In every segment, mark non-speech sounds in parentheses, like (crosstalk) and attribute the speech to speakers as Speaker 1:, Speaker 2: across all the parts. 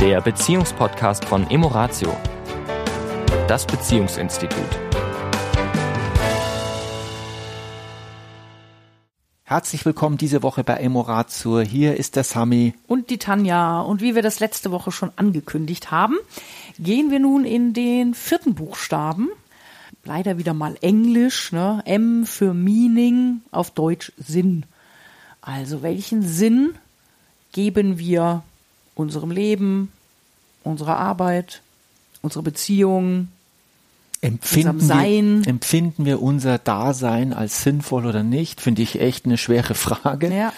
Speaker 1: der Beziehungspodcast von Emoratio, das Beziehungsinstitut.
Speaker 2: Herzlich willkommen diese Woche bei Emoratio. Hier ist der Sami.
Speaker 3: Und die Tanja. Und wie wir das letzte Woche schon angekündigt haben, gehen wir nun in den vierten Buchstaben. Leider wieder mal Englisch, ne? M für Meaning, auf Deutsch Sinn. Also welchen Sinn geben wir unserem Leben, unserer Arbeit, unserer Beziehung,
Speaker 2: empfinden wir, empfinden wir unser Dasein als sinnvoll oder nicht? Finde ich echt eine schwere Frage. Ja.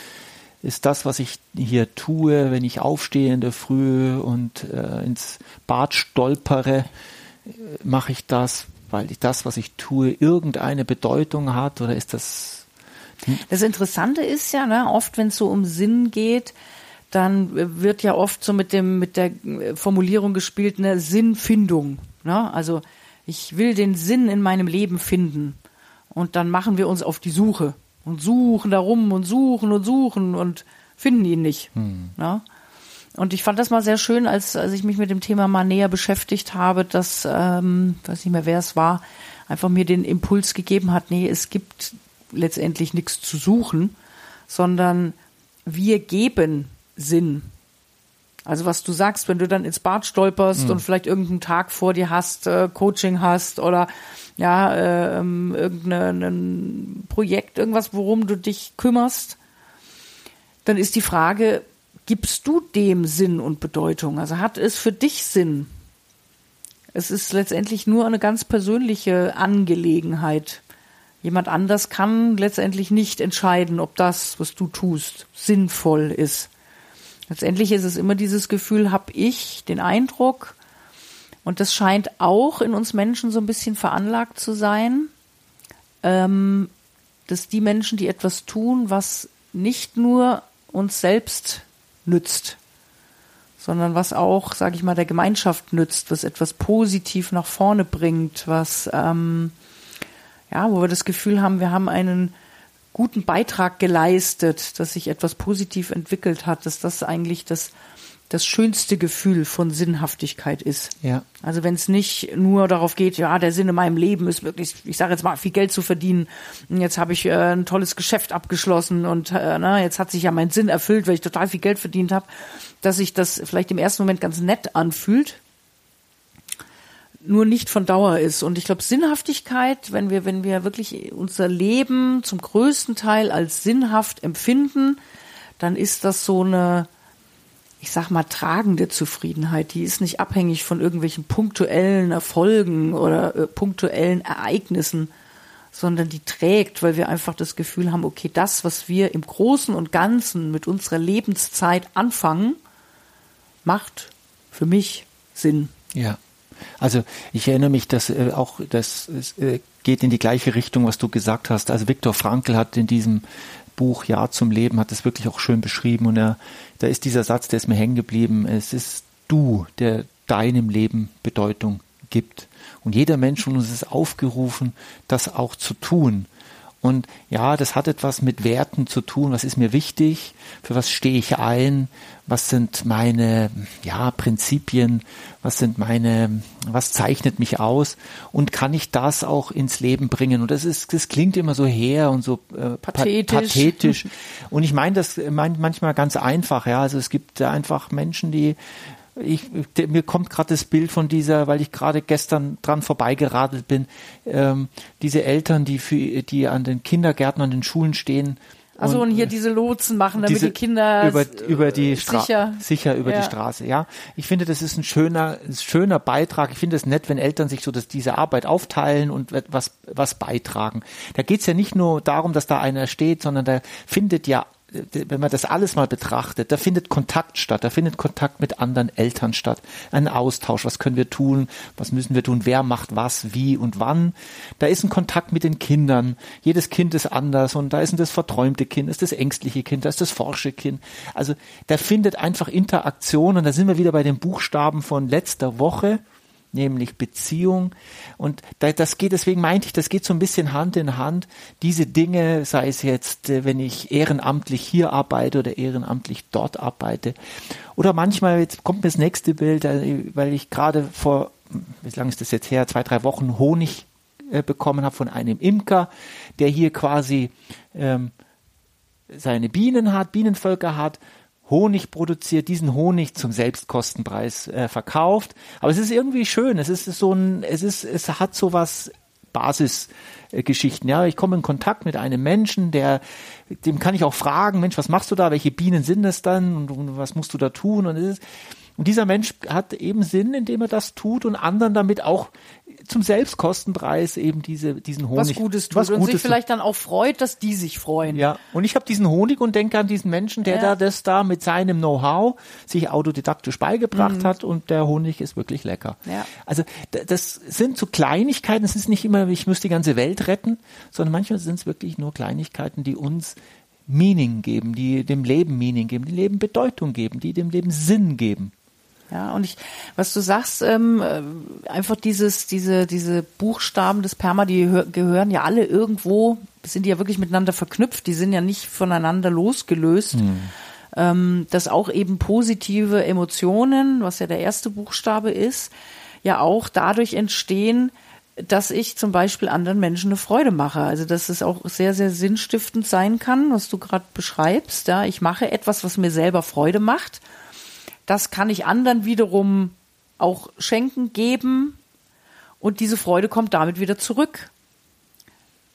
Speaker 2: Ist das, was ich hier tue, wenn ich aufstehe in der Früh und äh, ins Bad stolpere, äh, mache ich das, weil ich das, was ich tue, irgendeine Bedeutung hat oder ist das?
Speaker 3: Hm? Das Interessante ist ja, ne, oft wenn es so um Sinn geht, dann wird ja oft so mit dem mit der Formulierung gespielt eine Sinnfindung. Ne? Also ich will den Sinn in meinem Leben finden und dann machen wir uns auf die Suche und suchen darum und suchen und suchen und finden ihn nicht. Hm. Ne? Und ich fand das mal sehr schön, als, als ich mich mit dem Thema mal näher beschäftigt habe, dass, ähm, weiß nicht mehr, wer es war, einfach mir den Impuls gegeben hat, nee, es gibt letztendlich nichts zu suchen, sondern wir geben Sinn. Also was du sagst, wenn du dann ins Bad stolperst mhm. und vielleicht irgendeinen Tag vor dir hast, äh, Coaching hast oder ja, äh, ähm, irgendein Projekt, irgendwas, worum du dich kümmerst, dann ist die Frage, gibst du dem Sinn und Bedeutung? Also hat es für dich Sinn? Es ist letztendlich nur eine ganz persönliche Angelegenheit. Jemand anders kann letztendlich nicht entscheiden, ob das, was du tust, sinnvoll ist. Letztendlich ist es immer dieses Gefühl, habe ich den Eindruck, und das scheint auch in uns Menschen so ein bisschen veranlagt zu sein, ähm, dass die Menschen, die etwas tun, was nicht nur uns selbst nützt, sondern was auch, sage ich mal, der Gemeinschaft nützt, was etwas positiv nach vorne bringt, was ähm, ja, wo wir das Gefühl haben, wir haben einen guten Beitrag geleistet, dass sich etwas positiv entwickelt hat, dass das eigentlich das das schönste Gefühl von Sinnhaftigkeit ist. Ja. Also wenn es nicht nur darauf geht, ja, der Sinn in meinem Leben ist wirklich, ich sage jetzt mal, viel Geld zu verdienen. Und jetzt habe ich äh, ein tolles Geschäft abgeschlossen und äh, na, jetzt hat sich ja mein Sinn erfüllt, weil ich total viel Geld verdient habe, dass sich das vielleicht im ersten Moment ganz nett anfühlt nur nicht von Dauer ist. Und ich glaube, Sinnhaftigkeit, wenn wir, wenn wir wirklich unser Leben zum größten Teil als sinnhaft empfinden, dann ist das so eine, ich sag mal, tragende Zufriedenheit. Die ist nicht abhängig von irgendwelchen punktuellen Erfolgen oder äh, punktuellen Ereignissen, sondern die trägt, weil wir einfach das Gefühl haben, okay, das, was wir im Großen und Ganzen mit unserer Lebenszeit anfangen, macht für mich Sinn.
Speaker 2: Ja. Also ich erinnere mich, dass äh, auch das äh, geht in die gleiche Richtung, was du gesagt hast. Also Viktor Frankl hat in diesem Buch Ja zum Leben hat das wirklich auch schön beschrieben und er, da ist dieser Satz, der ist mir hängen geblieben. Es ist du, der deinem Leben Bedeutung gibt. Und jeder Mensch von uns ist aufgerufen, das auch zu tun. Und ja, das hat etwas mit Werten zu tun. Was ist mir wichtig? Für was stehe ich ein? Was sind meine, ja, Prinzipien? Was sind meine, was zeichnet mich aus? Und kann ich das auch ins Leben bringen? Und das ist, das klingt immer so her und so äh, pathetisch. pathetisch. Und ich meine das mein, manchmal ganz einfach, ja. Also es gibt einfach Menschen, die ich, mir kommt gerade das Bild von dieser, weil ich gerade gestern dran vorbeigeradelt bin, ähm, diese Eltern, die für, die an den Kindergärten, an den Schulen stehen.
Speaker 3: Also und, und hier diese Lotsen machen, damit diese, die Kinder
Speaker 2: über, über die sicher, sicher über ja. die Straße. Ja, ich finde, das ist ein schöner, ein schöner Beitrag. Ich finde es nett, wenn Eltern sich so dass diese Arbeit aufteilen und was was beitragen. Da geht es ja nicht nur darum, dass da einer steht, sondern da findet ja wenn man das alles mal betrachtet, da findet Kontakt statt, da findet Kontakt mit anderen Eltern statt, ein Austausch, was können wir tun, was müssen wir tun, wer macht was, wie und wann. Da ist ein Kontakt mit den Kindern, jedes Kind ist anders und da ist das verträumte Kind, ist das ängstliche Kind, da ist das forsche Kind. Also da findet einfach Interaktion und da sind wir wieder bei den Buchstaben von letzter Woche. Nämlich Beziehung. Und das geht, deswegen meinte ich, das geht so ein bisschen Hand in Hand. Diese Dinge, sei es jetzt, äh, wenn ich ehrenamtlich hier arbeite oder ehrenamtlich dort arbeite. Oder manchmal, jetzt kommt mir das nächste Bild, äh, weil ich gerade vor, wie lange ist das jetzt her, zwei, drei Wochen Honig äh, bekommen habe von einem Imker, der hier quasi ähm, seine Bienen hat, Bienenvölker hat Honig produziert, diesen Honig zum Selbstkostenpreis äh, verkauft. Aber es ist irgendwie schön. Es ist so ein, es ist, es hat so was Basisgeschichten. Ja, ich komme in Kontakt mit einem Menschen, der, dem kann ich auch fragen, Mensch, was machst du da? Welche Bienen sind es dann? Und, und was musst du da tun? Und es ist, und dieser Mensch hat eben Sinn, indem er das tut und anderen damit auch zum Selbstkostenpreis eben diese, diesen Honig.
Speaker 3: Was Gutes tut was und Gutes sich vielleicht dann auch freut, dass die sich freuen.
Speaker 2: Ja, und ich habe diesen Honig und denke an diesen Menschen, der ja. da das da mit seinem Know-how sich autodidaktisch beigebracht mhm. hat und der Honig ist wirklich lecker. Ja. Also das sind so Kleinigkeiten, es ist nicht immer, ich muss die ganze Welt retten, sondern manchmal sind es wirklich nur Kleinigkeiten, die uns Meaning geben, die dem Leben Meaning geben, die dem Leben Bedeutung geben, die dem Leben Sinn geben.
Speaker 3: Ja, und ich, was du sagst, ähm, äh, einfach dieses, diese, diese Buchstaben des Perma, die gehören ja alle irgendwo, sind ja wirklich miteinander verknüpft, die sind ja nicht voneinander losgelöst. Hm. Ähm, dass auch eben positive Emotionen, was ja der erste Buchstabe ist, ja auch dadurch entstehen, dass ich zum Beispiel anderen Menschen eine Freude mache. Also dass es auch sehr, sehr sinnstiftend sein kann, was du gerade beschreibst. Ja, ich mache etwas, was mir selber Freude macht das kann ich anderen wiederum auch schenken, geben und diese Freude kommt damit wieder zurück.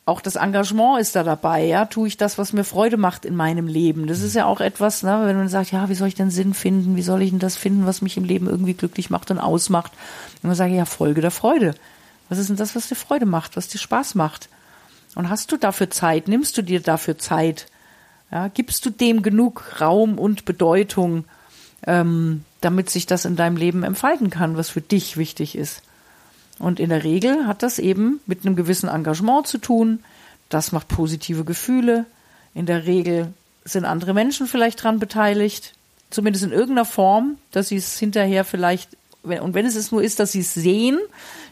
Speaker 3: Auch das Engagement ist da dabei, ja, tue ich das, was mir Freude macht in meinem Leben. Das ist ja auch etwas, ne, wenn man sagt, ja, wie soll ich denn Sinn finden? Wie soll ich denn das finden, was mich im Leben irgendwie glücklich macht und ausmacht? Und man sage ja, Folge der Freude. Was ist denn das, was dir Freude macht, was dir Spaß macht? Und hast du dafür Zeit? Nimmst du dir dafür Zeit? Ja, gibst du dem genug Raum und Bedeutung? Ähm, damit sich das in deinem Leben entfalten kann, was für dich wichtig ist. Und in der Regel hat das eben mit einem gewissen Engagement zu tun. Das macht positive Gefühle. In der Regel sind andere Menschen vielleicht dran beteiligt, zumindest in irgendeiner Form, dass sie es hinterher vielleicht, und wenn es es nur ist, dass sie es sehen,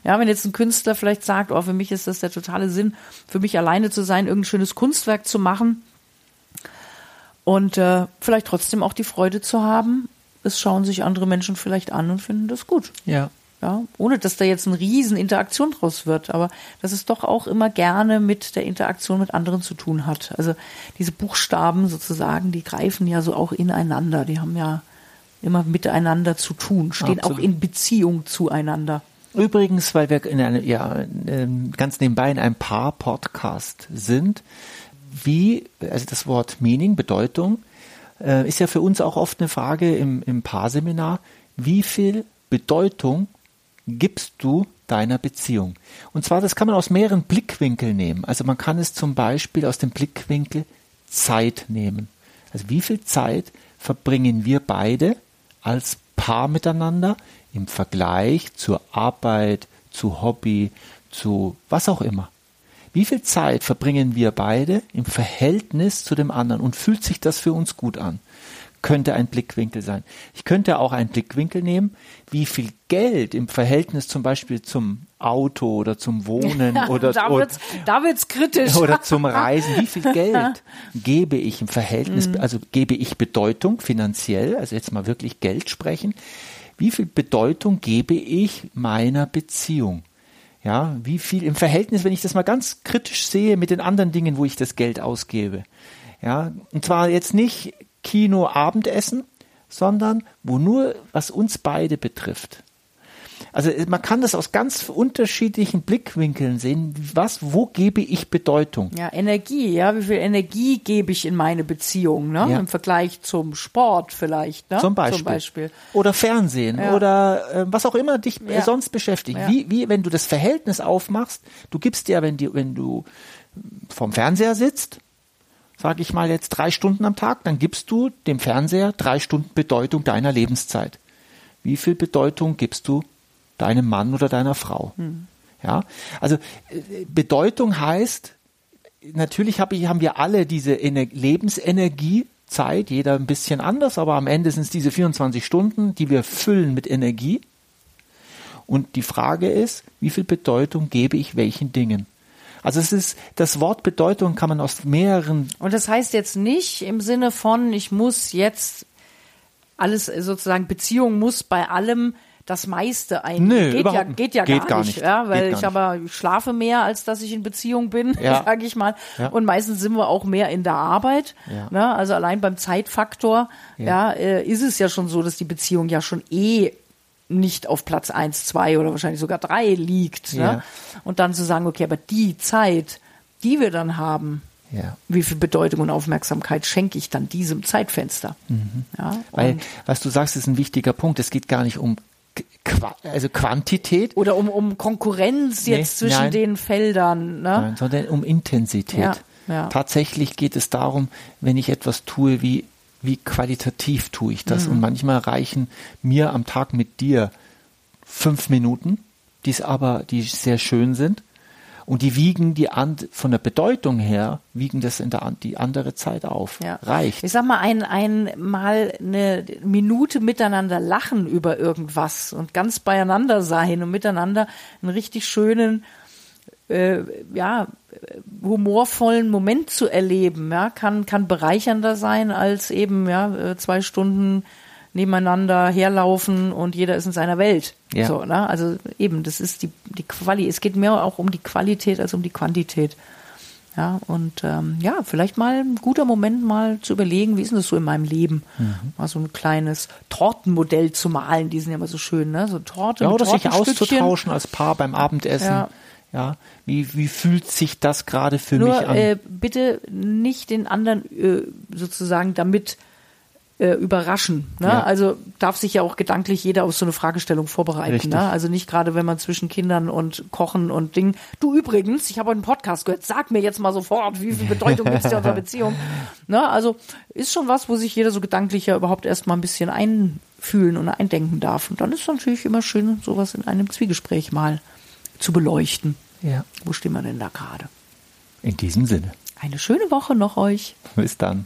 Speaker 3: ja, wenn jetzt ein Künstler vielleicht sagt, oh, für mich ist das der totale Sinn, für mich alleine zu sein, irgendein schönes Kunstwerk zu machen und äh, vielleicht trotzdem auch die Freude zu haben, es schauen sich andere Menschen vielleicht an und finden das gut.
Speaker 2: Ja.
Speaker 3: Ja, ohne dass da jetzt eine riesen Interaktion draus wird, aber dass es doch auch immer gerne mit der Interaktion mit anderen zu tun hat. Also diese Buchstaben sozusagen, die greifen ja so auch ineinander, die haben ja immer miteinander zu tun, stehen Absolut. auch in Beziehung zueinander.
Speaker 2: Übrigens, weil wir in eine, ja, ähm, ganz nebenbei in einem Paar-Podcast sind, wie, also das Wort Meaning, Bedeutung, äh, ist ja für uns auch oft eine Frage im, im Paarseminar, wie viel Bedeutung gibst du deiner Beziehung? Und zwar, das kann man aus mehreren Blickwinkeln nehmen. Also man kann es zum Beispiel aus dem Blickwinkel Zeit nehmen. Also wie viel Zeit verbringen wir beide als Paar miteinander im Vergleich zur Arbeit, zu Hobby, zu was auch immer? Wie viel Zeit verbringen wir beide im Verhältnis zu dem anderen und fühlt sich das für uns gut an? Könnte ein Blickwinkel sein. Ich könnte auch einen Blickwinkel nehmen, wie viel Geld im Verhältnis zum Beispiel zum Auto oder zum Wohnen (laughs) oder,
Speaker 3: da wird's, da wird's kritisch. (laughs)
Speaker 2: oder zum Reisen. Wie viel (laughs) Geld gebe ich im Verhältnis, mhm. also gebe ich Bedeutung finanziell, also jetzt mal wirklich Geld sprechen. Wie viel Bedeutung gebe ich meiner Beziehung? Ja, wie viel im Verhältnis, wenn ich das mal ganz kritisch sehe mit den anderen Dingen, wo ich das Geld ausgebe. Ja, und zwar jetzt nicht Kino, Abendessen, sondern wo nur was uns beide betrifft. Also äh, man kann das aus ganz unterschiedlichen Blickwinkeln sehen. Was, wo gebe ich Bedeutung?
Speaker 3: Ja, Energie, ja, wie viel Energie gebe ich in meine Beziehung, ne? Ja. Im Vergleich zum Sport vielleicht, ne?
Speaker 2: Zum Beispiel. Zum Beispiel. Oder Fernsehen ja. oder äh, was auch immer dich ja. sonst beschäftigt. Wie, wie, wenn du das Verhältnis aufmachst, du gibst dir, wenn, die, wenn du vom Fernseher sitzt, sage ich mal jetzt drei Stunden am Tag, dann gibst du dem Fernseher drei Stunden Bedeutung deiner Lebenszeit. Wie viel Bedeutung gibst du deinem Mann oder deiner Frau. Mhm. Ja, also äh, Bedeutung heißt, natürlich hab ich, haben wir alle diese Ener Lebensenergie, Zeit, jeder ein bisschen anders, aber am Ende sind es diese 24 Stunden, die wir füllen mit Energie. Und die Frage ist, wie viel Bedeutung gebe ich welchen Dingen? Also es ist, das Wort Bedeutung kann man aus mehreren.
Speaker 3: Und das heißt jetzt nicht im Sinne von, ich muss jetzt alles sozusagen, Beziehung muss bei allem das meiste ein.
Speaker 2: Nö,
Speaker 3: geht ja, geht ja
Speaker 2: geht
Speaker 3: gar,
Speaker 2: gar
Speaker 3: nicht,
Speaker 2: nicht.
Speaker 3: ja, weil ich aber schlafe mehr, als dass ich in Beziehung bin,
Speaker 2: Ja. (laughs)
Speaker 3: sage ich mal.
Speaker 2: Ja.
Speaker 3: Und meistens sind wir auch mehr in der Arbeit.
Speaker 2: Ja.
Speaker 3: Ne? Also allein beim Zeitfaktor, ja,
Speaker 2: Ja.
Speaker 3: äh, ist es ja schon so, dass die Beziehung ja schon eh nicht auf Platz eins, zwei oder wahrscheinlich sogar drei liegt. Ne?
Speaker 2: Ja.
Speaker 3: Und dann zu sagen, okay, aber die Zeit, die wir dann haben,
Speaker 2: Ja.
Speaker 3: wie viel Bedeutung und Aufmerksamkeit schenke ich dann diesem Zeitfenster? Ja,
Speaker 2: Mhm. Weil,
Speaker 3: und,
Speaker 2: was du sagst, ist ein wichtiger Punkt. Es geht gar nicht um Qua also Quantität,
Speaker 3: oder um, um Konkurrenz
Speaker 2: Nee,
Speaker 3: jetzt zwischen
Speaker 2: nein.
Speaker 3: den Feldern. Ne?
Speaker 2: Nein, sondern um Intensität.
Speaker 3: Ja, ja.
Speaker 2: Tatsächlich geht es darum, wenn ich etwas tue, wie, wie qualitativ tue ich
Speaker 3: Mhm.
Speaker 2: das. Und manchmal reichen mir am Tag mit dir fünf Minuten, die aber, die sehr schön sind. Und die wiegen die an, von der Bedeutung her, wiegen das in der, die andere Zeit auf.
Speaker 3: Ja.
Speaker 2: Reicht.
Speaker 3: Ich sag mal, ein, ein mal eine Minute miteinander lachen über irgendwas und ganz beieinander sein und miteinander einen richtig schönen, äh, ja, humorvollen Moment zu erleben, ja, kann, kann bereichernder sein als eben, ja, äh, zwei Stunden nebeneinander herlaufen und jeder ist in seiner Welt.
Speaker 2: Ja.
Speaker 3: So, ne? Also eben, das ist die, die Quali. Es geht mehr auch um die Qualität als um die Quantität. Ja, und ähm, ja, vielleicht mal ein guter Moment, mal zu überlegen, wie ist denn das so in meinem Leben?
Speaker 2: Mhm.
Speaker 3: Mal so ein kleines Tortenmodell zu malen, die sind ja immer so schön, ne? So Torte
Speaker 2: Ja, oder sich auszutauschen als Paar beim Abendessen.
Speaker 3: Ja.
Speaker 2: Ja. Wie, wie fühlt sich das gerade für
Speaker 3: Nur
Speaker 2: mich an?
Speaker 3: äh, bitte nicht den anderen äh, sozusagen damit äh, überraschen. Ne?
Speaker 2: Ja.
Speaker 3: Also darf sich ja auch gedanklich jeder auf so eine Fragestellung vorbereiten.
Speaker 2: Richtig.
Speaker 3: Ne? Also nicht gerade, wenn man zwischen Kindern und Kochen und Dingen. Du übrigens, ich habe heute einen Podcast gehört, sag mir jetzt mal sofort, wie viel Bedeutung gibt es dir unserer (laughs) Beziehung. Ne? Also ist schon was, wo sich jeder so gedanklich ja überhaupt erstmal ein bisschen einfühlen und eindenken darf. Und dann ist es natürlich immer schön, sowas in einem Zwiegespräch mal zu beleuchten.
Speaker 2: ja.
Speaker 3: Wo stehen wir denn da gerade?
Speaker 2: In diesem Sinne.
Speaker 3: Eine schöne Woche noch euch.
Speaker 2: Bis dann.